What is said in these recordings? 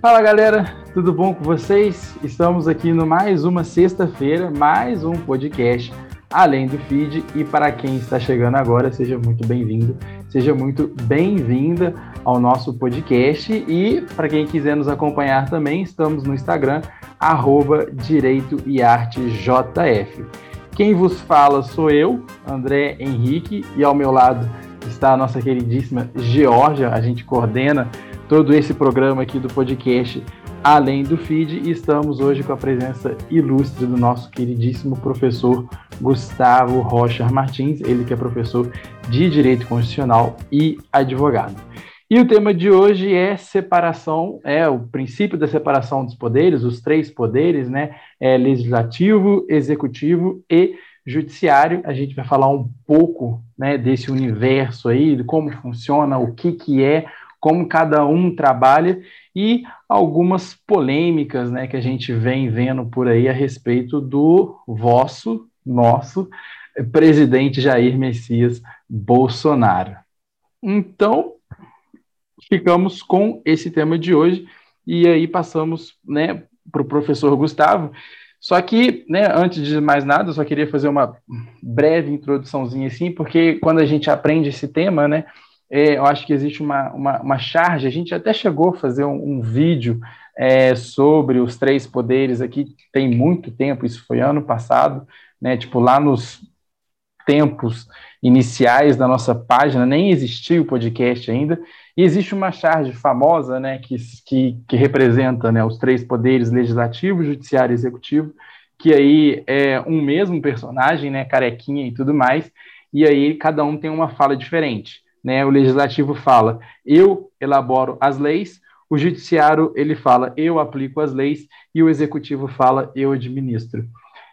Fala galera, tudo bom com vocês? Estamos aqui no mais uma sexta-feira, mais um podcast além do feed. E para quem está chegando agora, seja muito bem-vindo, seja muito bem-vinda ao nosso podcast. E para quem quiser nos acompanhar também, estamos no Instagram, arroba Direito e Arte JF. Quem vos fala sou eu, André Henrique, e ao meu lado está a nossa queridíssima Georgia. A gente coordena todo esse programa aqui do podcast Além do Feed e estamos hoje com a presença ilustre do nosso queridíssimo professor Gustavo Rocha Martins, ele que é professor de Direito Constitucional e advogado. E o tema de hoje é separação, é o princípio da separação dos poderes, os três poderes, né? É legislativo, executivo e judiciário. A gente vai falar um pouco, né, desse universo aí, de como funciona, o que que é como cada um trabalha e algumas polêmicas né, que a gente vem vendo por aí a respeito do vosso, nosso presidente Jair Messias Bolsonaro. Então, ficamos com esse tema de hoje e aí passamos né, para o professor Gustavo. Só que, né, antes de mais nada, eu só queria fazer uma breve introduçãozinha assim, porque quando a gente aprende esse tema, né, é, eu acho que existe uma, uma, uma, charge, a gente até chegou a fazer um, um vídeo é, sobre os três poderes aqui, tem muito tempo, isso foi ano passado, né, tipo lá nos tempos iniciais da nossa página, nem existia o podcast ainda, e existe uma charge famosa, né, que, que, que representa, né, os três poderes, legislativo, judiciário e executivo, que aí é um mesmo personagem, né, carequinha e tudo mais, e aí cada um tem uma fala diferente né? O legislativo fala: "Eu elaboro as leis", o judiciário ele fala: "Eu aplico as leis" e o executivo fala: "Eu administro".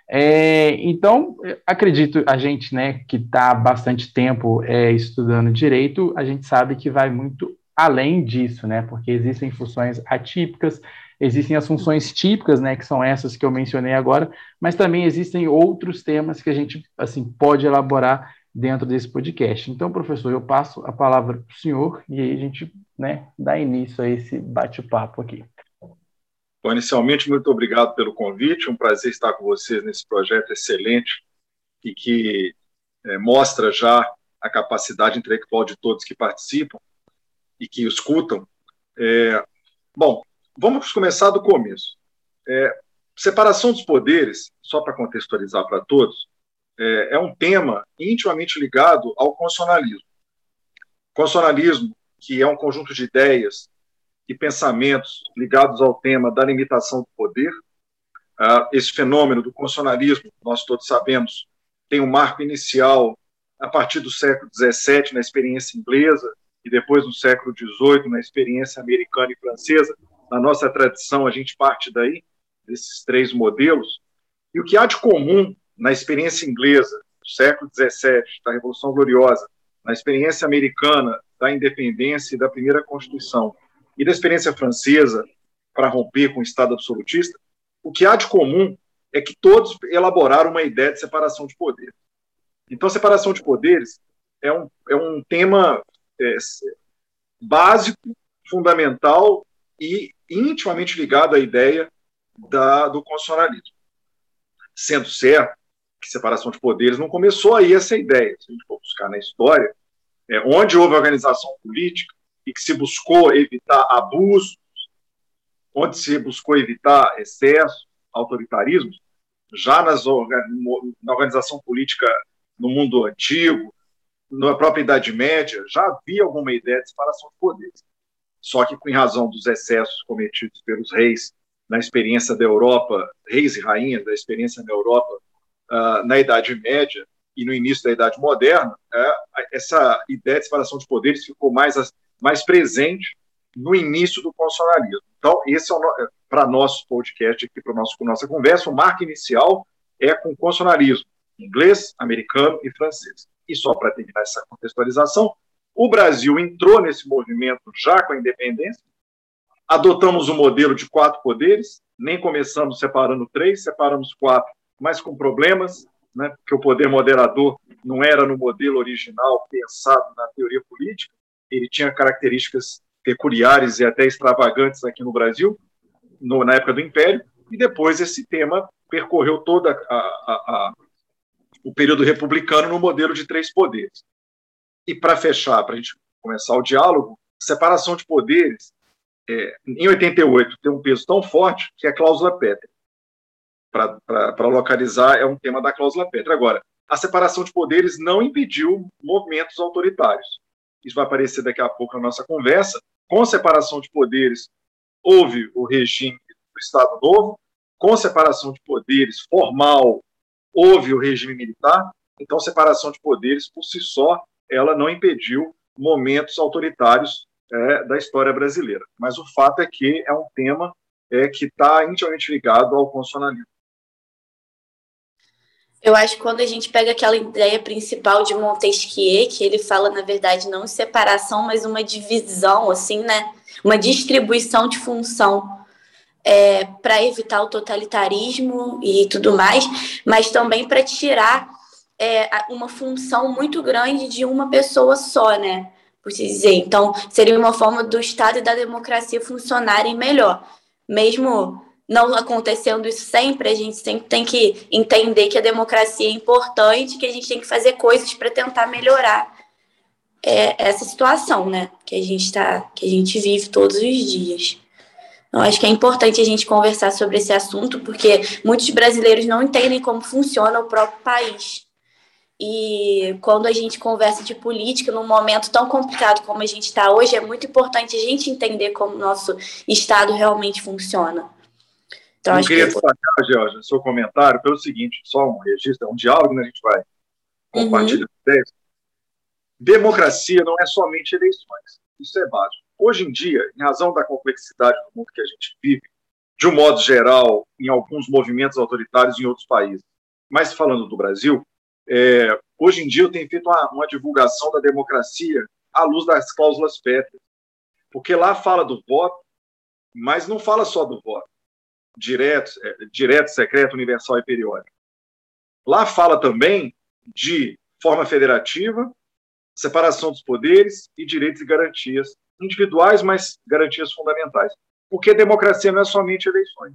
É, então, acredito, a gente né, que está bastante tempo é, estudando direito, a gente sabe que vai muito além disso, né, porque existem funções atípicas, existem as funções típicas, né, que são essas que eu mencionei agora, mas também existem outros temas que a gente assim pode elaborar dentro desse podcast. Então, professor, eu passo a palavra para o senhor e aí a gente né, dá início a esse bate-papo aqui. Bom, inicialmente, muito obrigado pelo convite, um prazer estar com vocês nesse projeto excelente e que é, mostra já a capacidade intelectual de todos que participam e que escutam. É, bom, vamos começar do começo. É, separação dos poderes, só para contextualizar para todos, é, é um tema intimamente ligado ao constitucionalismo. Constitucionalismo, que é um conjunto de ideias e pensamentos ligados ao tema da limitação do poder. Uh, esse fenômeno do constitucionalismo, nós todos sabemos, tem um marco inicial a partir do século XVII, na experiência inglesa, e depois no século XVIII, na experiência americana e francesa. Na nossa tradição, a gente parte daí, desses três modelos. E o que há de comum na experiência inglesa do século XVII, da Revolução Gloriosa, na experiência americana da independência e da primeira Constituição, e da experiência francesa para romper com o Estado absolutista, o que há de comum é que todos elaboraram uma ideia de separação de poderes. Então, separação de poderes é um, é um tema é, básico, fundamental e intimamente ligado à ideia da, do constitucionalismo. Sendo certo separação de poderes não começou aí essa ideia. Se a gente for buscar na história, é, onde houve organização política e que se buscou evitar abusos, onde se buscou evitar excesso, autoritarismo, já nas, na organização política no mundo antigo, na própria Idade Média, já havia alguma ideia de separação de poderes. Só que, em razão dos excessos cometidos pelos reis na experiência da Europa, reis e rainhas da experiência na Europa uh, na Idade Média e no início da Idade Moderna, uh, essa ideia de separação de poderes ficou mais, mais presente no início do constitucionalismo. Então, esse é, é para nosso podcast aqui, para nossa conversa, o marco inicial é com o constitucionalismo inglês, americano e francês. E só para terminar essa contextualização, o Brasil entrou nesse movimento já com a independência, adotamos o um modelo de quatro poderes, nem começamos separando três, separamos quatro mas com problemas, né, porque o poder moderador não era no modelo original pensado na teoria política, ele tinha características peculiares e até extravagantes aqui no Brasil, no, na época do Império, e depois esse tema percorreu todo o período republicano no modelo de três poderes. E para fechar, para a gente começar o diálogo, separação de poderes, é, em 88, tem um peso tão forte que é a cláusula Petra. Para localizar, é um tema da cláusula Petra. Agora, a separação de poderes não impediu movimentos autoritários. Isso vai aparecer daqui a pouco na nossa conversa. Com separação de poderes, houve o regime do Estado Novo, com separação de poderes formal, houve o regime militar. Então, separação de poderes, por si só, ela não impediu momentos autoritários é, da história brasileira. Mas o fato é que é um tema é, que está intimamente ligado ao constitucionalismo. Eu acho que quando a gente pega aquela ideia principal de Montesquieu, que ele fala, na verdade, não separação, mas uma divisão, assim, né? Uma distribuição de função é, para evitar o totalitarismo e tudo mais, mas também para tirar é, uma função muito grande de uma pessoa só, né? Por se dizer. Então, seria uma forma do Estado e da democracia funcionarem melhor. Mesmo não acontecendo isso sempre, a gente sempre tem que entender que a democracia é importante, que a gente tem que fazer coisas para tentar melhorar é, essa situação, né? Que a gente tá, que a gente vive todos os dias. Então, acho que é importante a gente conversar sobre esse assunto, porque muitos brasileiros não entendem como funciona o próprio país. E quando a gente conversa de política num momento tão complicado como a gente está hoje, é muito importante a gente entender como o nosso Estado realmente funciona. Então, Eu queria que... destacar, Georgia, seu comentário pelo seguinte, só um registro, é um diálogo, né, a gente vai compartilhar uhum. ideias. Democracia não é somente eleições, isso é básico. Hoje em dia, em razão da complexidade do mundo que a gente vive, de um modo geral, em alguns movimentos autoritários em outros países, mas falando do Brasil, é, hoje em dia eu tenho feito uma, uma, divulgação da democracia à luz das cláusulas pétreas, porque lá fala do voto, mas não fala só do voto, direto, é, direto, secreto, universal e periódico. Lá fala também de forma federativa, separação dos poderes e direitos e garantias individuais, mas garantias fundamentais. Porque democracia não é somente eleições.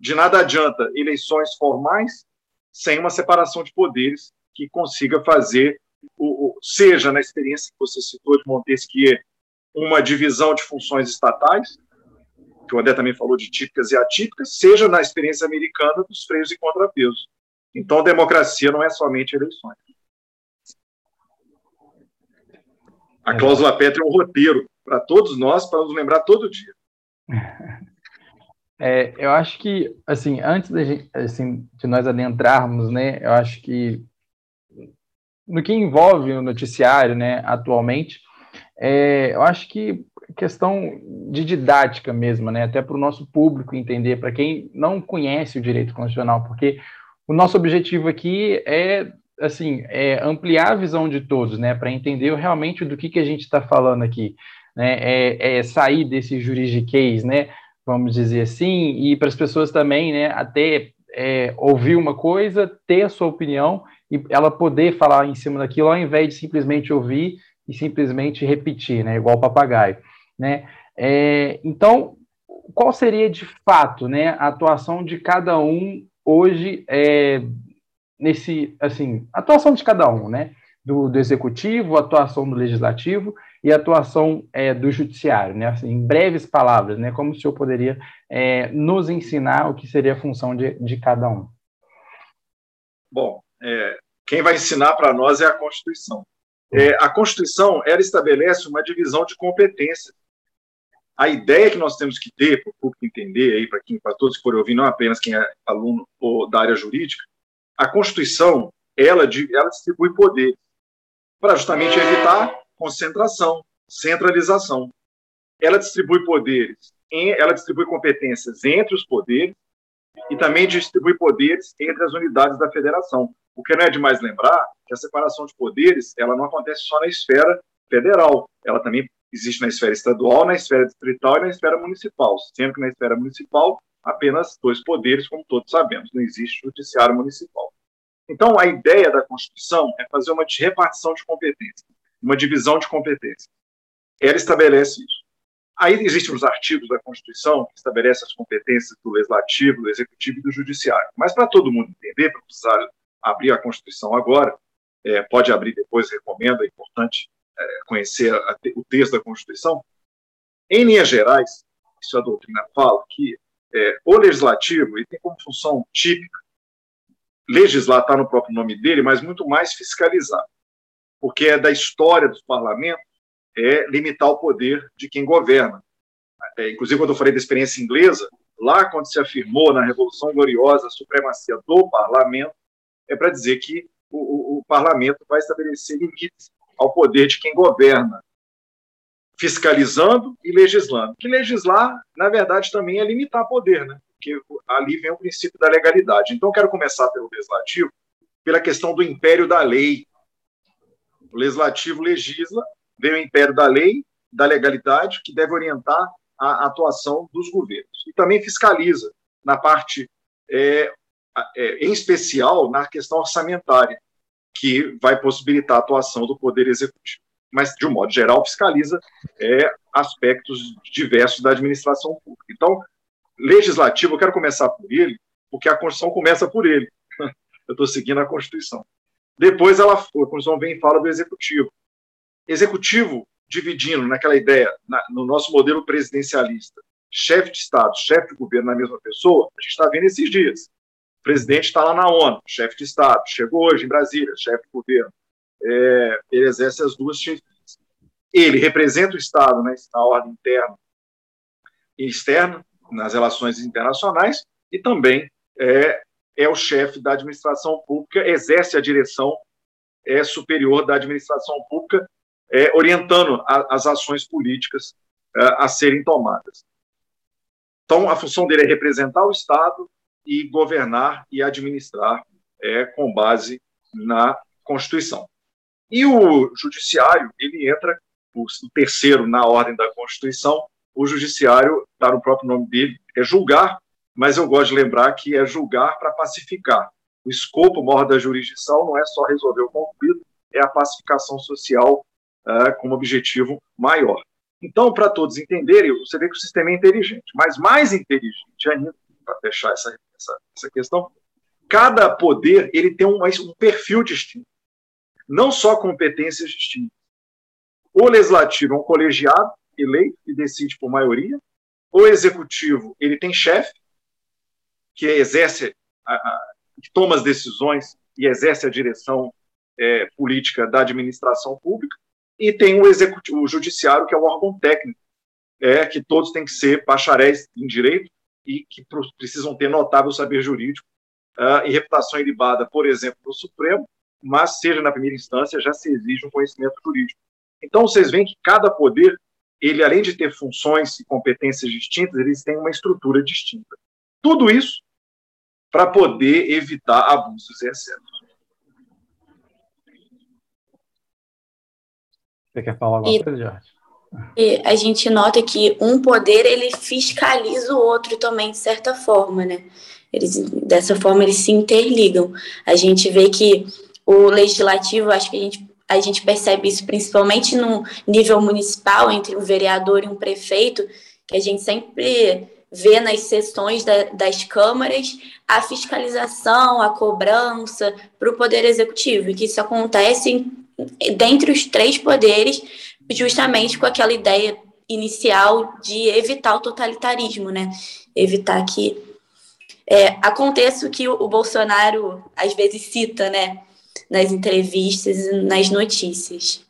De nada adianta eleições formais sem uma separação de poderes que consiga fazer, o, seja na experiência que você citou de Montesquieu, uma divisão de funções estatais, que o André também falou de típicas e atípicas, seja na experiência americana dos freios e contrapesos. Então, democracia não é somente eleições. A é. cláusula Petra é um roteiro para todos nós, para nos lembrar todo dia. É, eu acho que, assim, antes de, assim, de nós adentrarmos, né, eu acho que no que envolve o noticiário, né, atualmente, é, eu acho que questão de didática mesmo, né, até para o nosso público entender, para quem não conhece o direito constitucional, porque o nosso objetivo aqui é assim, é ampliar a visão de todos, né, para entender realmente do que, que a gente está falando aqui, né, é, é, sair desse juridiquês, né, vamos dizer assim, e para as pessoas também, né, até é, ouvir uma coisa, ter a sua opinião e ela poder falar em cima daquilo, ao invés de simplesmente ouvir e simplesmente repetir, né, igual papagaio, né. É, então, qual seria de fato, né, a atuação de cada um hoje é, nesse, assim, atuação de cada um, né? Do, do executivo, atuação do legislativo e atuação é, do judiciário, né? Assim, em breves palavras, né? Como o senhor poderia é, nos ensinar o que seria a função de, de cada um? Bom, é, quem vai ensinar para nós é a Constituição. É, a Constituição ela estabelece uma divisão de competências. A ideia que nós temos que ter para o público entender aí para quem, para todos que forem ouvir, não apenas quem é aluno ou da área jurídica, a Constituição ela, ela distribui poder para justamente evitar concentração, centralização. Ela distribui poderes, ela distribui competências entre os poderes e também distribui poderes entre as unidades da federação. O que não é demais lembrar que a separação de poderes ela não acontece só na esfera federal, ela também existe na esfera estadual, na esfera distrital e na esfera municipal, sendo que na esfera municipal apenas dois poderes, como todos sabemos, não existe judiciário municipal. Então, a ideia da Constituição é fazer uma repartição de competências, uma divisão de competências. ela estabelece isso. Aí existem os artigos da Constituição que estabelecem as competências do Legislativo, do Executivo e do Judiciário. Mas para todo mundo entender, para precisar abrir a Constituição agora, é, pode abrir depois, recomendo, é importante conhecer a, o texto da Constituição. Em linhas gerais, isso a doutrina fala, que é, o Legislativo ele tem como função típica legislar, está no próprio nome dele, mas muito mais fiscalizar, porque é da história dos parlamentos é limitar o poder de quem governa. É, inclusive, quando eu falei da experiência inglesa, lá quando se afirmou na Revolução Gloriosa a supremacia do parlamento, é para dizer que o, o, o, parlamento vai estabelecer limites ao poder de quem governa, fiscalizando e legislando. Que legislar, na verdade, também é limitar poder, né? porque ali vem o princípio da legalidade. Então, quero começar pelo legislativo, pela questão do império da lei. O legislativo legisla, vem o império da lei, da legalidade, que deve orientar a atuação dos governos. E também fiscaliza na parte, é, é, em especial, na questão orçamentária, que vai possibilitar a atuação do Poder Executivo. Mas, de um modo geral, fiscaliza é, aspectos diversos da administração pública. Então, legislativo, eu quero começar por ele, porque a Constituição começa por ele. Eu estou seguindo a Constituição. Depois ela, a Constituição vem e fala do Executivo. Executivo, dividindo naquela ideia, na, no nosso modelo presidencialista, chefe de Estado, chefe de governo na mesma pessoa, a gente está vendo esses dias. Presidente está lá na ONU, chefe de Estado, chegou hoje em Brasília, chefe de governo. É, ele exerce as duas chefias. Ele representa o Estado né, na ordem interna e externa, nas relações internacionais, e também é, é o chefe da administração pública, exerce a direção é, superior da administração pública, é, orientando a, as ações políticas é, a serem tomadas. Então, a função dele é representar o Estado e governar e administrar é, com base na Constituição. E o Judiciário, ele entra, o terceiro na ordem da Constituição, o judiciário, está no próprio nome dele, é julgar, mas eu gosto de lembrar que é julgar para pacificar. O escopo maior da jurisdição não é só resolver o conflito, é a pacificação social uh, como objetivo maior. Então, para todos entenderem, você vê que o sistema é inteligente, mas mais inteligente ainda, para fechar essa, essa, essa, questão, cada poder ele tem um, um perfil distinto, não só competências distintas. O legislativo é um colegiado, eleito e decide por maioria. O executivo ele tem chefe que exerce, a, a, que toma as decisões e exerce a direção é, política da administração pública. E tem o executivo, o judiciário que é um órgão técnico, é que todos têm que ser bacharéis em direito e que precisam ter notável saber jurídico uh, e reputação ilibada, por exemplo, no Supremo, mas seja na primeira instância já se exige um conhecimento jurídico. Então vocês veem que cada poder ele, além de ter funções e competências distintas, eles têm uma estrutura distinta. Tudo isso para poder evitar abusos e excessos. Você quer falar alguma coisa, Jorge? E a gente nota que um poder ele fiscaliza o outro também de certa forma, né? Eles dessa forma eles se interligam. A gente vê que o legislativo, acho que a gente a gente percebe isso principalmente no nível municipal, entre um vereador e um prefeito, que a gente sempre vê nas sessões da, das câmaras a fiscalização, a cobrança para o Poder Executivo, e que isso acontece dentre os três poderes, justamente com aquela ideia inicial de evitar o totalitarismo, né? Evitar que é, aconteça o que o, Bolsonaro às vezes cita, né? nas entrevistas nas notícias.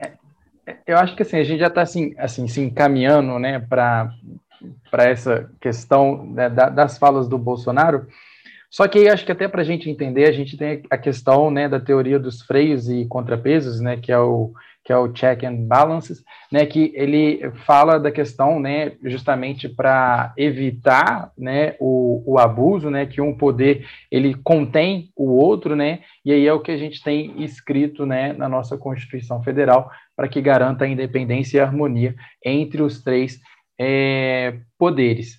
É, eu acho que assim, a gente já está assim, assim, se encaminhando né, para essa questão né, das falas do Bolsonaro. Só que acho que até para a gente entender, a gente tem a questão né, da teoria dos freios e contrapesos, né, que é o que é o check and balances, né, que ele fala da questão, né, justamente para evitar, né, o, o abuso, né, que um poder ele contém o outro, né, e aí é o que a gente tem escrito, né, na nossa Constituição Federal para que garanta a independência e a harmonia entre os três é, poderes.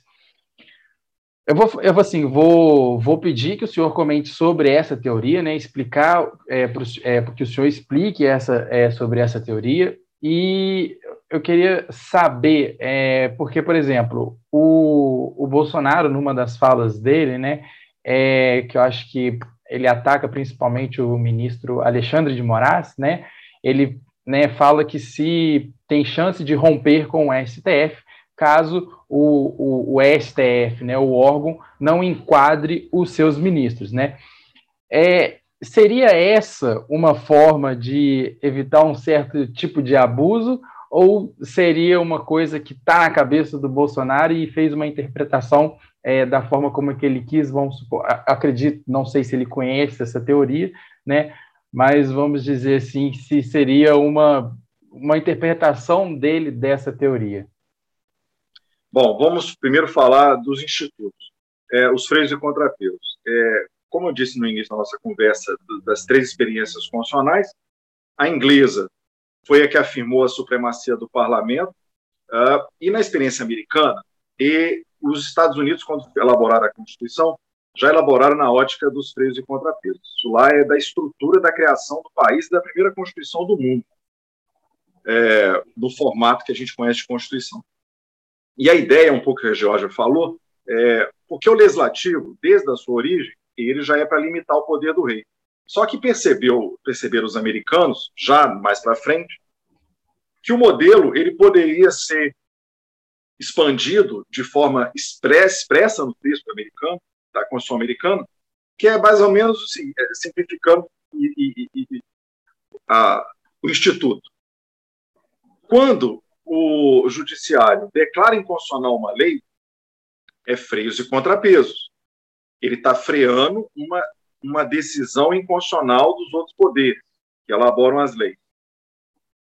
Eu vou, eu vou assim, vou, vou pedir que o senhor comente sobre essa teoria, né? Explicar, é, pro, é, que o senhor explique essa, é, sobre essa teoria, E eu queria saber, é, porque, por exemplo, o, o Bolsonaro, numa das falas dele, né, é, que eu acho que ele ataca principalmente o ministro Alexandre de Moraes, né, ele né, fala que se tem chance de romper com o STF, caso o, o, o STF, né, o órgão, não enquadre os seus ministros, né. É, seria essa uma forma de evitar um certo tipo de abuso ou seria uma coisa que está na cabeça do Bolsonaro e fez uma interpretação é, da forma como que ele quis, vamos supor, acredito, não sei se ele conhece essa teoria, né, mas vamos dizer assim, se seria uma, uma interpretação dele dessa teoria. Bom, vamos primeiro falar dos institutos, é, os freios e contrapesos. É, como eu disse no início da nossa conversa, das três experiências constitucionais, a inglesa foi a que afirmou a supremacia do parlamento, uh, e na experiência americana, e os Estados Unidos, quando elaboraram a Constituição, já elaboraram na ótica dos freios e contrapesos. Isso lá é da estrutura da criação do país, da primeira Constituição do mundo, é, do formato que a gente conhece de Constituição. E a ideia, um pouco que a Georgia falou, é, porque o legislativo, desde a sua origem, ele já é para limitar o poder do rei. Só que percebeu, perceberam os americanos, já mais para frente, que o modelo ele poderia ser expandido de forma expressa, expressa no texto americano, da Constituição americana, que é mais ou menos assim, é, simplificando e, e, e, a, o Instituto. Quando o Judiciário declara inconstitucional uma lei, é freios e contrapesos ele está freando uma, uma decisão inconstitucional dos outros poderes que elaboram as leis.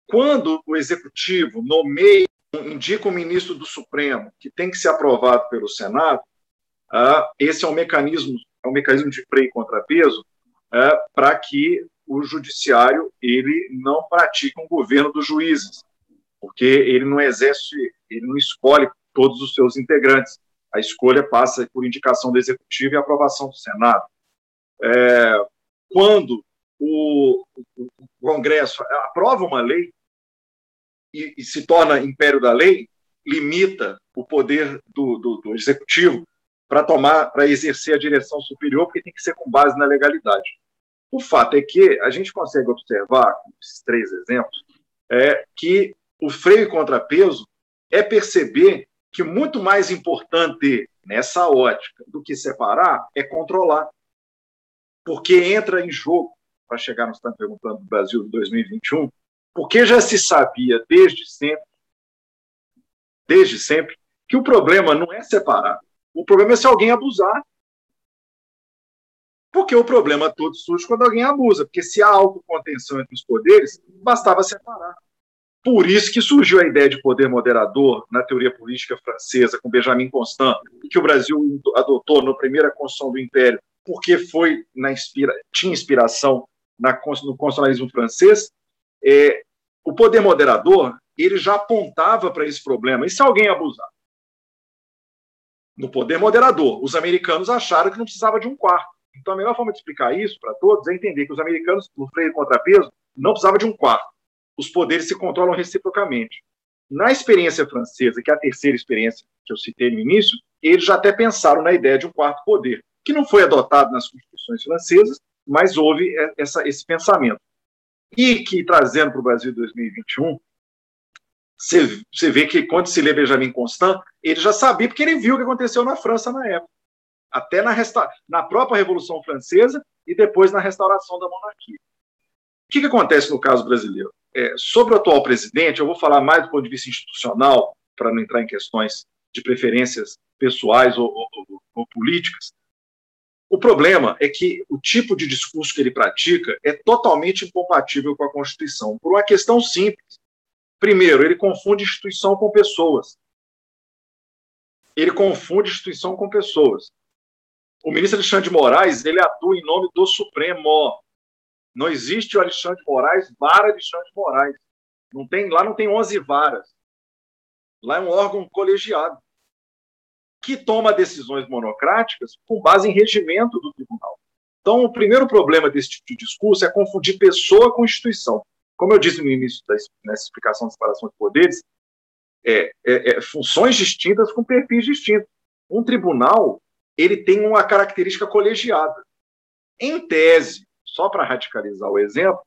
Quando o executivo nomeia, indica o ministro do Supremo, que tem que ser aprovado pelo Senado, uh, esse é um mecanismo, é um mecanismo de freio e contrapeso uh, para que o judiciário ele não pratique um governo dos juízes, porque ele não exerce, ele não escolhe todos os seus integrantes a escolha passa por indicação do Executivo e aprovação do Senado. É, quando o, o, Congresso aprova uma lei e, e, se torna império da lei, limita o poder do, do, do Executivo para tomar, para exercer a direção superior, porque tem que ser com base na legalidade. O fato é que a gente consegue observar, esses três exemplos, é, que o freio e contrapeso é perceber que muito mais importante nessa ótica do que separar é controlar. Porque entra em jogo, para chegar, nós estamos perguntando do Brasil de 2021, porque já se sabia desde sempre, desde sempre, que o problema não é separar. O problema é se alguém abusar. Porque o problema todo surge quando alguém abusa. Porque se há autocontenção entre os poderes, bastava separar. Por isso que surgiu a ideia de poder moderador na teoria política francesa, com Benjamin Constant, que o Brasil adotou na primeira Constituição do Império, porque foi na inspira, tinha inspiração na, no constitucionalismo francês. É, o poder moderador ele já apontava para esse problema. E se alguém abusar? No poder moderador, os americanos acharam que não precisava de um quarto. Então, a melhor forma de explicar isso para todos é entender que os americanos, no freio contrapeso, não precisavam de um quarto os poderes se controlam reciprocamente. Na experiência francesa, que é a terceira experiência que eu citei no início, eles já até pensaram na ideia de um quarto poder, que não foi adotado nas constituições francesas, mas houve essa, esse pensamento. E que, trazendo para o Brasil 2021, você, você vê que quando se lê Benjamin Constant, ele já sabia, porque ele viu o que aconteceu na França na época. Até na, resta na própria Revolução Francesa e depois na restauração da monarquia. O que, que acontece no caso brasileiro? É, sobre o atual presidente, eu vou falar mais do ponto de vista institucional, para não entrar em questões de preferências pessoais ou, ou, ou políticas. O problema é que o tipo de discurso que ele pratica é totalmente incompatível com a Constituição, por uma questão simples. Primeiro, ele confunde instituição com pessoas. Ele confunde instituição com pessoas. O ministro Alexandre de Moraes ele atua em nome do Supremo. Não existe o Alexandre Moraes, vara Alexandre Moraes. Não tem, lá não tem 11 varas. Lá é um órgão colegiado que toma decisões monocráticas com base em regimento do tribunal. Então, o primeiro problema desse tipo de discurso é confundir pessoa com instituição. como eu disse no início da, nessa explicação da separação de poderes, é, é, é, funções distintas com perfis distintos. Um tribunal ele tem uma característica colegiada. Em tese, só para radicalizar o exemplo,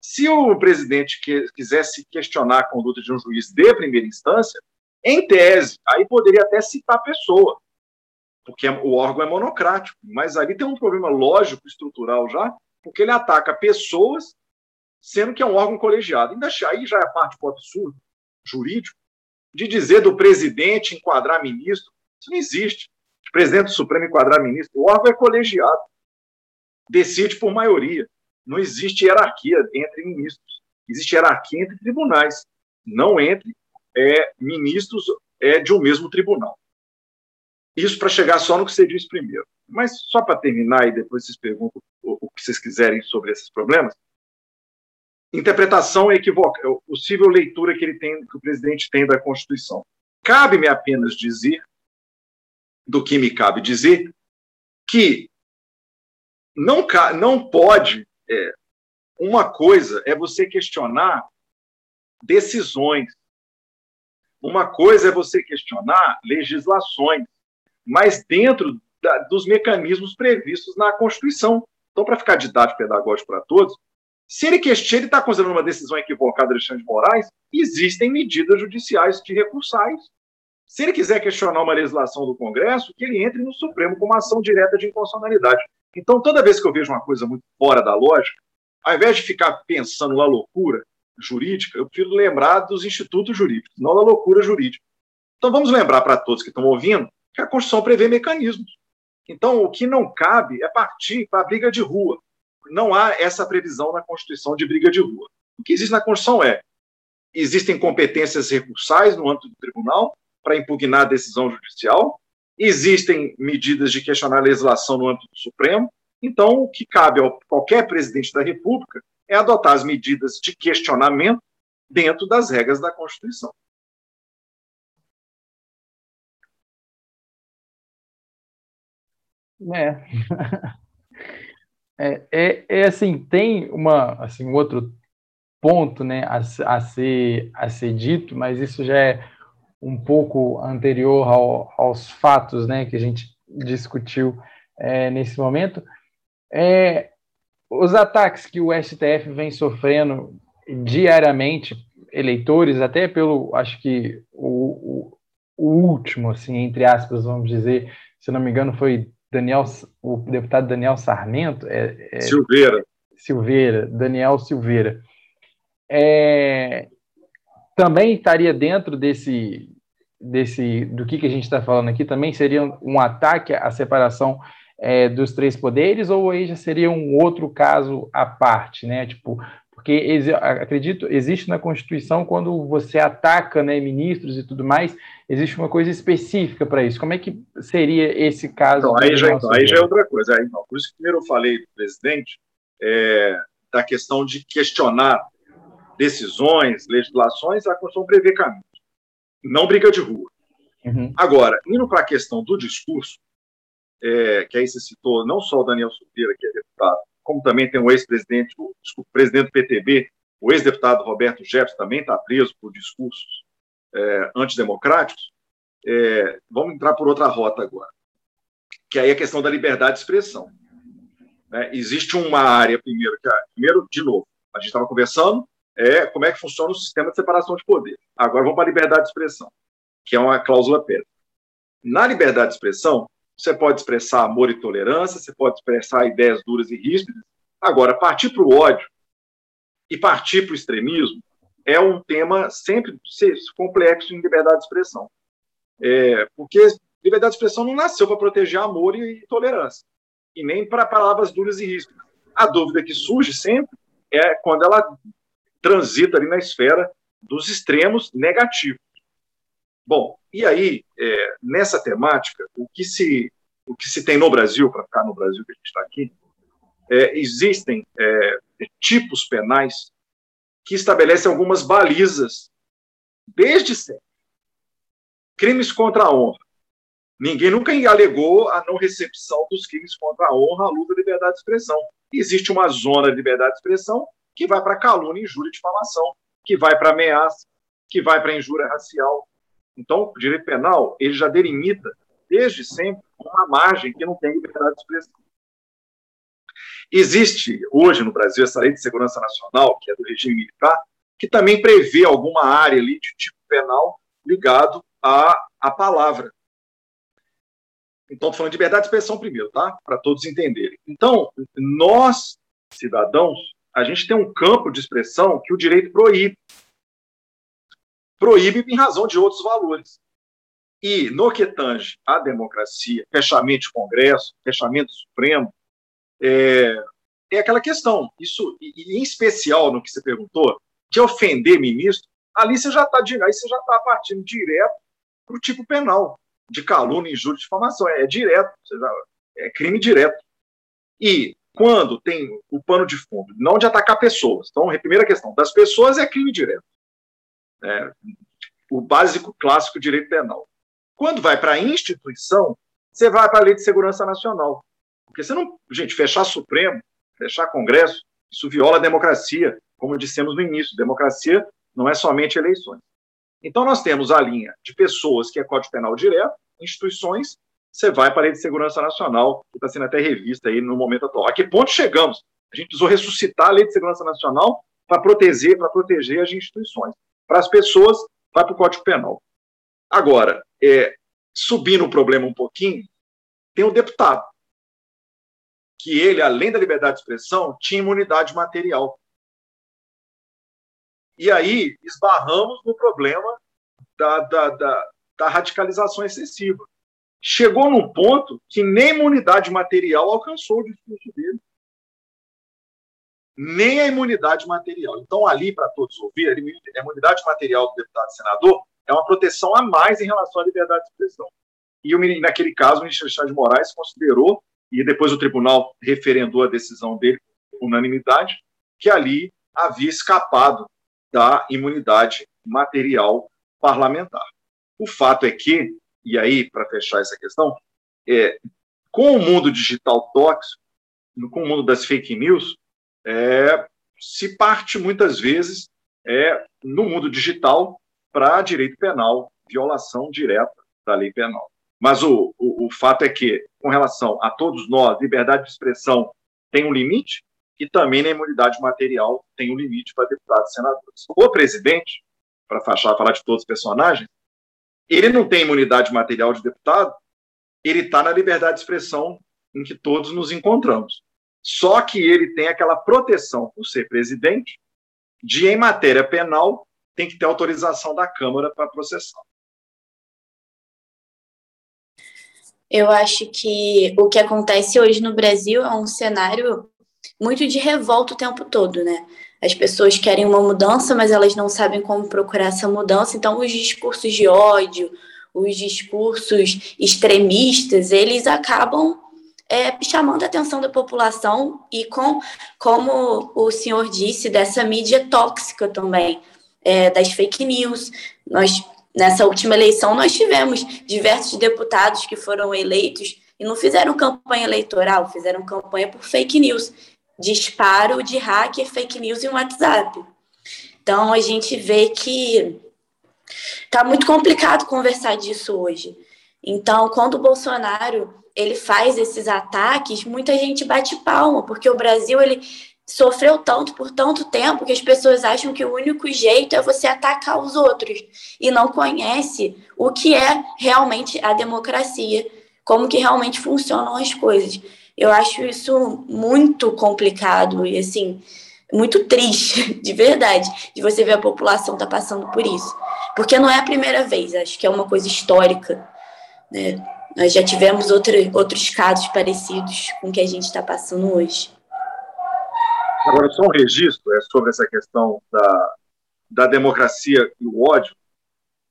se o presidente quisesse questionar a conduta de um juiz de primeira instância, em tese, aí poderia até citar a pessoa, porque é, o órgão é monocrático, mas ali tem um problema lógico, estrutural já, porque ele ataca pessoas, sendo que é um órgão colegiado. Ainda aí já é parte do absurdo jurídico de dizer do presidente enquadrar ministro. Isso não existe. O presidente do Supremo enquadrar ministro. O órgão é colegiado. Decide por maioria. Não existe hierarquia entre ministros. Existe hierarquia entre tribunais, não entre é, ministros é, de um mesmo tribunal. Isso para chegar só no que você disse primeiro. Mas só para terminar e depois vocês perguntam o, o, que vocês quiserem sobre esses problemas. Interpretação é equivocada, é possível leitura que ele tem, que o presidente tem da Constituição. Cabe-me apenas dizer, do que me cabe dizer, que não, não pode. É, uma coisa é você questionar decisões uma coisa é você questionar legislações, mas dentro da, dos mecanismos previstos na Constituição. Então, para ficar didático pedagógico para todos, se ele questiona, ele está considerando uma decisão equivocada Alexandre de Moraes, existem medidas judiciais de recursais. Se ele quiser questionar uma legislação do Congresso, que ele entre no Supremo com uma ação direta de inconstitucionalidade. Então, toda vez que eu vejo uma coisa muito fora da lógica, ao invés de ficar pensando na loucura, jurídica, eu prefiro lembrar dos institutos jurídicos, não da loucura jurídica. Então vamos lembrar para todos que estão ouvindo que a Constituição prevê mecanismos. Então o que não cabe é partir para a briga de rua. Não há essa previsão na Constituição de briga de rua. O que existe na Constituição é existem competências recursais no âmbito do tribunal para impugnar a decisão judicial, existem medidas de questionar a legislação no âmbito do Supremo. Então, o que cabe a qualquer presidente da República é adotar as medidas de questionamento dentro das regras da Constituição. É. é, é, é, assim, tem uma, assim, um outro ponto né, a, a, ser, a ser dito, mas isso já é um pouco anterior ao, aos fatos né, que a gente discutiu é, nesse momento. É, os ataques que o STF vem sofrendo diariamente, eleitores, até pelo, acho que o, o, o, último, assim, entre aspas, vamos dizer, se não me engano, foi Daniel, o deputado Daniel Sarmento. É, é, Silveira. Silveira, Daniel Silveira. É, também estaria dentro desse, desse do que, que a gente está falando aqui, também seria um ataque à separação é, dos três poderes, ou aí já seria um outro caso à parte, né? Tipo, porque acredito existe na Constituição quando você ataca né, ministros e tudo mais, existe uma coisa específica para isso. Como é que seria esse caso? Então, aí, já, então, aí já é outra coisa. Aí, então, por isso que primeiro eu falei do presidente é, da questão de questionar decisões, legislações, a Constituição prevê caminhos, não briga de rua. Uhum. Agora, indo para a questão do discurso, é, que aí você citou não só o Daniel Silveira, que é deputado, como também tem o ex-presidente, o, desculpa, presidente do PTB, o ex-deputado Roberto Jefferson também está preso por discursos é, antidemocráticos. É, vamos entrar por outra rota agora, que aí é a questão da liberdade de expressão. Né? Existe uma área, primeiro, que é, primeiro, de novo, a gente estava conversando, é como é que funciona o sistema de separação de poder. Agora vamos para a liberdade de expressão, que é uma cláusula pedra. Na liberdade de expressão, você pode expressar amor e tolerância, você pode expressar ideias duras e ríspidas. Agora, partir para o ódio e partir para o extremismo é um tema sempre complexo em liberdade de expressão. É, porque liberdade de expressão não nasceu para proteger amor e tolerância, e nem para palavras duras e ríspidas. A dúvida que surge sempre é quando ela transita ali na esfera dos extremos negativos. Bom, e aí, é, nessa temática, o que, se, o que se tem no Brasil, para ficar no Brasil que a gente está aqui, é, existem é, tipos penais que estabelecem algumas balizas, desde sempre. Crimes contra a honra. Ninguém nunca alegou a não recepção dos crimes contra a honra à luz da liberdade de expressão. Existe uma zona de liberdade de expressão que vai para calúnia, injúria e difamação, que vai para ameaça, que vai para injúria racial. Então, o direito penal ele já delimita desde sempre uma margem que não tem liberdade de expressão. Existe hoje no Brasil essa lei de segurança nacional, que é do regime militar, que também prevê alguma área ali de tipo penal ligado à, à palavra. Então, estou falando de liberdade de expressão primeiro, tá? Para todos entenderem. Então, nós, cidadãos, a gente tem um campo de expressão que o direito proíbe. Proíbe em razão de outros valores. E, no que tange à democracia, fechamento de Congresso, fechamento Supremo, é, é aquela questão. Isso, e, em especial no que você perguntou, de ofender ministro, ali você já está aí você já está partindo direto para o tipo penal de calúnia, injúria e difamação. É, é direto, é crime direto. E quando tem o pano de fundo, não de atacar pessoas. Então, a primeira questão, das pessoas é crime direto. É, o básico clássico direito penal. Quando vai para a instituição, você vai para a Lei de Segurança Nacional. Porque você não. Gente, fechar Supremo, fechar Congresso, isso viola a democracia, como dissemos no início. Democracia não é somente eleições. Então, nós temos a linha de pessoas, que é Código Penal direto, instituições, você vai para a Lei de Segurança Nacional, que está sendo até revista aí no momento atual. A que ponto chegamos? A gente precisou ressuscitar a Lei de Segurança Nacional para proteger, para proteger as instituições. Para as pessoas, vai para o Código Penal. Agora, é, subindo o problema um pouquinho, tem o deputado, que ele, além da liberdade de expressão, tinha imunidade material. E aí esbarramos no problema da, da, da, da radicalização excessiva. Chegou num ponto que nem imunidade material alcançou o discurso dele. Nem a imunidade material. Então, ali, para todos ouvir, a imunidade material do deputado senador é uma proteção a mais em relação à liberdade de expressão. E naquele caso, o ministro Alexandre de Moraes considerou, e depois o tribunal referendou a decisão dele, unanimidade, que ali havia escapado da imunidade material parlamentar. O fato é que, e aí, para fechar essa questão, é, com o mundo digital tóxico, com o mundo das fake news, é, se parte muitas vezes é, no mundo digital para direito penal, violação direta da lei penal. Mas o, o, o, fato é que, com relação a todos nós, liberdade de expressão tem um limite e também na imunidade material tem um limite para deputados e senadores. O presidente, para falar de todos os personagens, ele não tem imunidade material de deputado, ele está na liberdade de expressão em que todos nos encontramos. Só que ele tem aquela proteção, por ser presidente, de, em matéria penal, tem que ter autorização da Câmara para processar. Eu acho que o que acontece hoje no Brasil é um cenário muito de revolta o tempo todo, né? As pessoas querem uma mudança, mas elas não sabem como procurar essa mudança. Então, os discursos de ódio, os discursos extremistas, eles acabam é, chamando a atenção da população e com, como o senhor disse, dessa mídia tóxica também é, das fake news. Nós, nessa última eleição, nós tivemos diversos deputados que foram eleitos e não fizeram campanha eleitoral, fizeram campanha por fake news, disparo de hacker, fake news e um WhatsApp. Então a gente vê que tá muito complicado conversar disso hoje. Então, quando o Bolsonaro ele faz esses ataques, muita gente bate palma, porque o Brasil ele sofreu tanto por tanto tempo que as pessoas acham que o único jeito é você atacar os outros e não conhece o que é realmente a democracia, como que realmente funcionam as coisas. Eu acho isso muito complicado e assim muito triste, de verdade, de você ver a população tá passando por isso, porque não é a primeira vez. Acho que é uma coisa histórica, né? Nós já tivemos outro, outros casos parecidos com o que a gente está passando hoje. Agora, só um registro é, sobre essa questão da, da democracia e o ódio.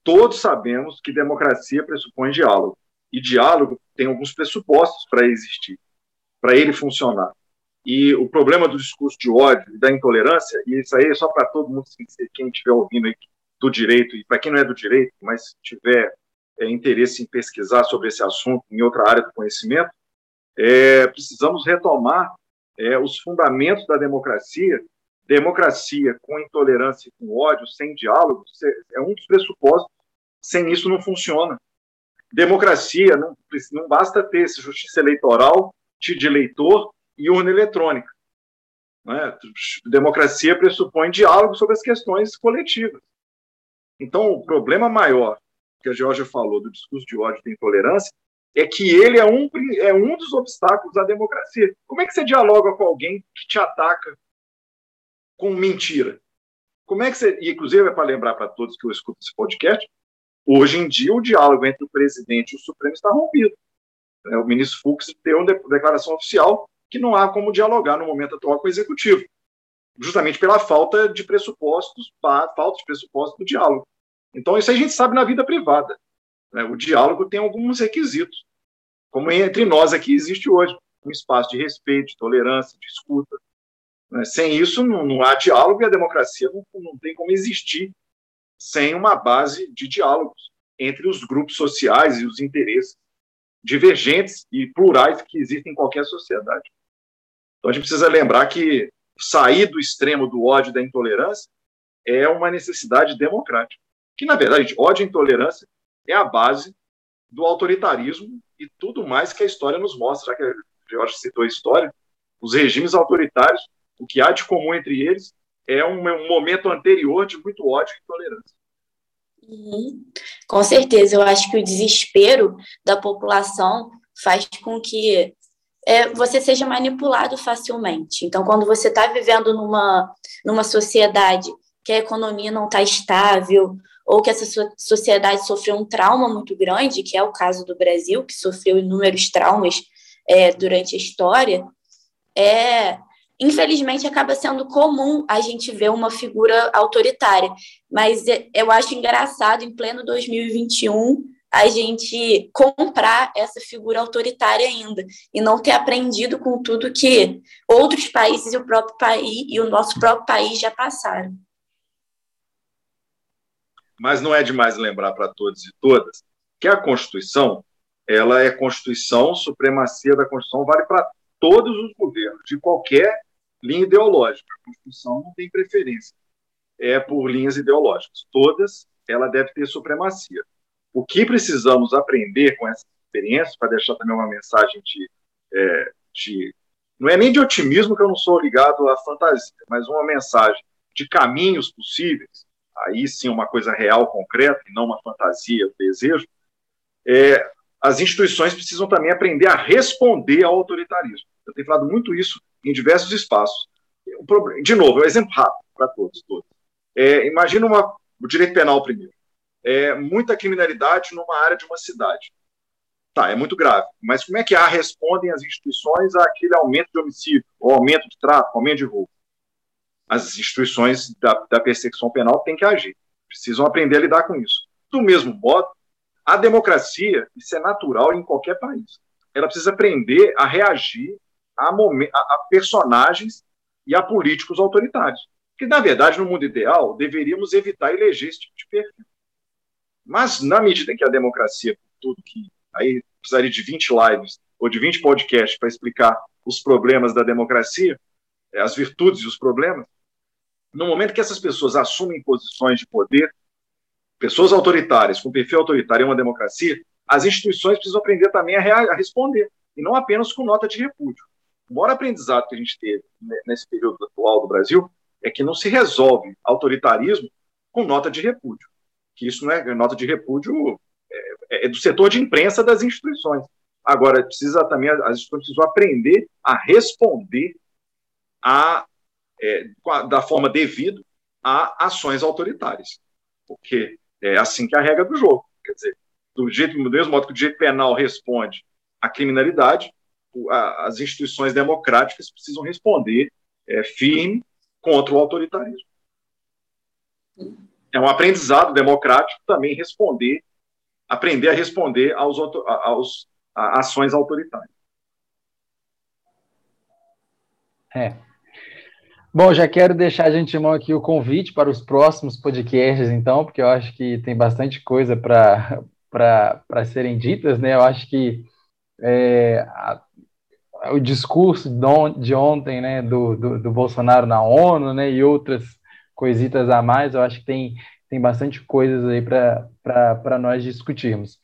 Todos sabemos que democracia pressupõe diálogo. E diálogo tem alguns pressupostos para existir, para ele funcionar. E o problema do discurso de ódio e da intolerância, e isso aí é só para todo mundo, quem estiver ouvindo aí do direito, e para quem não é do direito, mas tiver é, interesse em pesquisar sobre esse assunto em outra área do conhecimento, é, precisamos retomar é, os fundamentos da democracia Democracia com intolerância e com ódio, sem diálogo, é um dos pressupostos. Sem isso não funciona. Democracia não, não basta ter justiça eleitoral, de eleitor e urna eletrônica. Né? Democracia pressupõe diálogo sobre as questões coletivas. Então, o problema maior que a Georgia falou do discurso de ódio e intolerância é que ele é um, é um dos obstáculos à democracia. Como é que você dialoga com alguém que te ataca com mentira? Como é que você. E, inclusive, é para lembrar para todos que eu escuto esse podcast, hoje em dia o diálogo entre o presidente e o Supremo está rompido. É, o ministro Fux deu uma declaração oficial que não há como dialogar no momento atual com o executivo, justamente pela falta de pressupostos, falta de pressupostos do diálogo. Então, isso a gente sabe na vida privada. Né? O diálogo tem alguns requisitos, como entre nós aqui existe hoje, um espaço de respeito, de tolerância, de escuta. Né? Sem isso, não, não, há diálogo e a democracia não, não tem como existir sem uma base de diálogos entre os grupos sociais e os interesses divergentes e plurais que existem em qualquer sociedade. Então a gente precisa lembrar que sair do extremo do ódio e da intolerância é uma necessidade democrática. Que, na verdade, ódio e intolerância é a base do autoritarismo e tudo mais que a história nos mostra, já que Jorge citou a história, os regimes autoritários, o que há de comum entre eles é um, um momento anterior de muito ódio e intolerância. Uhum. Com certeza, eu acho que o desespero da população faz com que é, você seja manipulado facilmente. Então, quando você está vivendo numa, numa sociedade que a economia não está estável, ou que essa sociedade sofreu um trauma muito grande, que é o caso do Brasil, que sofreu inúmeros traumas é, durante a história, é, infelizmente acaba sendo comum a gente ver uma figura autoritária. Mas é, eu acho engraçado, em pleno 2021, a gente comprar essa figura autoritária ainda e não ter aprendido com tudo que outros países e o próprio país e o nosso próprio país já passaram. Mas não é demais lembrar para todos e todas que a Constituição, ela é Constituição, supremacia da Constituição vale para todos os governos, de qualquer linha ideológica. A Constituição não tem preferência é por linhas ideológicas. Todas, ela deve ter supremacia. O que precisamos aprender com essa experiência, para deixar também uma mensagem de, é, de, Não é nem de otimismo, que eu não sou ligado à fantasia, mas uma mensagem de caminhos possíveis, aí sim uma coisa real, concreta, e não uma fantasia, um desejo, é, as instituições precisam também aprender a responder ao autoritarismo. Eu tenho falado muito isso em diversos espaços. De novo, é um exemplo rápido para todos, todos. É, imagina uma, o direito penal primeiro é, muita criminalidade numa área de uma cidade. Tá, é muito grave. Mas como é que a respondem as instituições àquele aumento de homicídio, ou aumento de tráfico, aumento de roubo? As instituições da, da penal têm que agir. Precisam aprender a lidar com isso. Do mesmo modo, a democracia, isso é natural em qualquer país. Ela precisa aprender a reagir a, a, personagens e a políticos autoritários. Que, na verdade, no mundo ideal, deveríamos evitar eleger esse tipo de perfil. Mas, na medida em que a democracia, tudo que aí precisaria de 20 lives ou de 20 podcasts para explicar os problemas da democracia, eh, as virtudes e os problemas, no momento que essas pessoas assumem posições de poder, pessoas autoritárias, com perfil autoritário em uma democracia, as instituições precisam aprender também a, a responder, e não apenas com nota de repúdio. O maior aprendizado que a gente teve nesse período atual do Brasil é que não se resolve autoritarismo com nota de repúdio que isso não é nota de repúdio é, é do setor de imprensa das instituições. Agora, precisa também, as instituições precisam aprender a responder a, é, da forma devida a ações autoritárias, porque é assim que é a regra do jogo. Quer dizer, do, jeito, do mesmo modo que o direito penal responde à criminalidade, as instituições democráticas precisam responder é, firme contra o autoritarismo é um aprendizado democrático também responder, aprender a responder aos, aos a ações autoritárias. É. Bom, já quero deixar de antemão aqui o convite para os próximos podcasts, então, porque eu acho que tem bastante coisa para serem ditas, né? Eu acho que é, a, o discurso de ontem, né, do, do, do, Bolsonaro na ONU, né, e outras coisitas a mais, eu acho que tem, tem bastante coisas aí para nós discutirmos.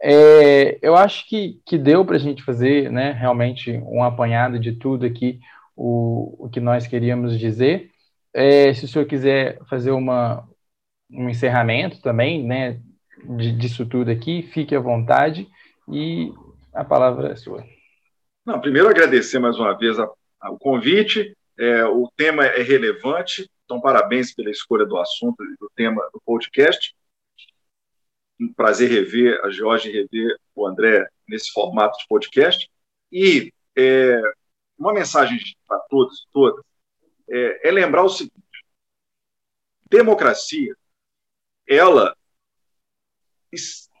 É, eu acho que, que deu para a gente fazer, né, realmente um apanhado de tudo aqui, o, o que nós queríamos dizer. É, se o senhor quiser fazer uma, um encerramento também, né, de, disso tudo aqui, fique à vontade e a palavra é sua. Não, primeiro agradecer mais uma vez a, a, o convite. É, o tema é relevante, então parabéns pela escolha do assunto e do tema do podcast. Um prazer rever a Jorge, rever o André nesse formato de podcast. E é, uma mensagem para todos e todas é, é lembrar o seguinte: democracia, ela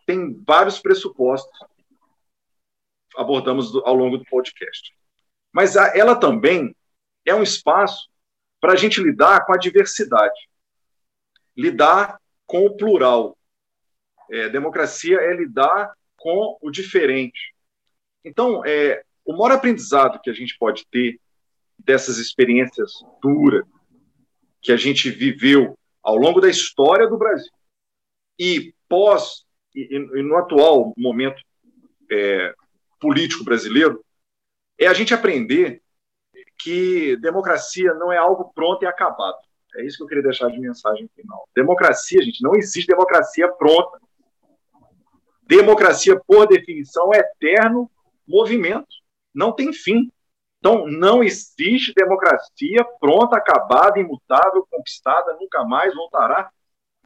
tem vários pressupostos abordamos ao longo do podcast. Mas ela também é um espaço para a gente lidar com a diversidade, lidar com o plural. É, democracia é lidar com o diferente. Então, é, o maior aprendizado que a gente pode ter dessas experiências duras que a gente viveu ao longo da história do Brasil e pós e, e no atual momento é, político brasileiro, é a gente aprender que democracia não é algo pronto e acabado. É isso que eu queria deixar de mensagem final. Democracia, gente, não existe democracia pronta. Democracia, por definição, é eterno movimento. Não tem fim. Então, não existe democracia pronta, acabada, imutável, conquistada, nunca mais voltará.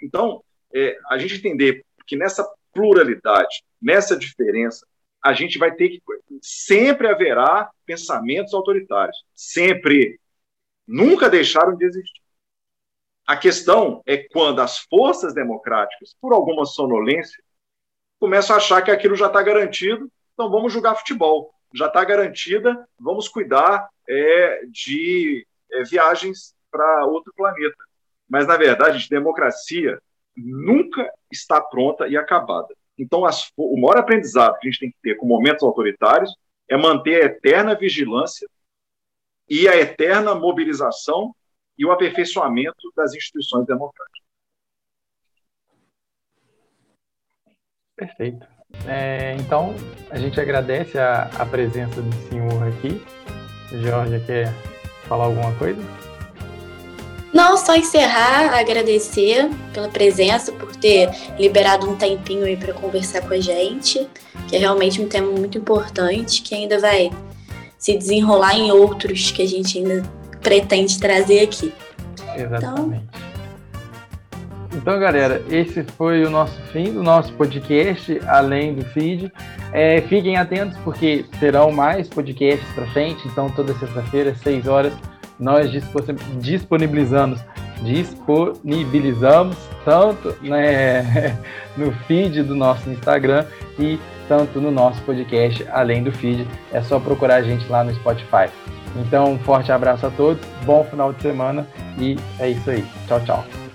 Então, é, a gente entender que nessa pluralidade, nessa diferença, a gente vai ter que. Sempre haverá pensamentos autoritários. Sempre. Nunca deixaram de existir. A questão é quando as forças democráticas, por alguma sonolência, começam a achar que aquilo já está garantido, então vamos jogar futebol. Já está garantida, vamos cuidar é, de é, viagens para outro planeta. Mas, na verdade, democracia nunca está pronta e acabada. Então, as, o maior aprendizado que a gente tem que ter com momentos autoritários é manter a eterna vigilância e a eterna mobilização e o aperfeiçoamento das instituições democráticas. Perfeito. É, então, a gente agradece a, a presença do senhor aqui. Jorge, quer falar alguma coisa? Não, só encerrar, agradecer pela presença, por ter liberado um tempinho aí para conversar com a gente, que é realmente um tema muito importante, que ainda vai se desenrolar em outros que a gente ainda pretende trazer aqui. Exatamente. Então, então galera, esse foi o nosso fim do nosso podcast, além do feed. É, fiquem atentos porque terão mais podcasts para frente, então toda sexta-feira, 6 horas nós disponibilizamos, disponibilizamos tanto né, no feed do nosso Instagram e tanto no nosso podcast, além do feed. É só procurar a gente lá no Spotify. Então, um forte abraço a todos, bom final de semana e é isso aí. Tchau, tchau.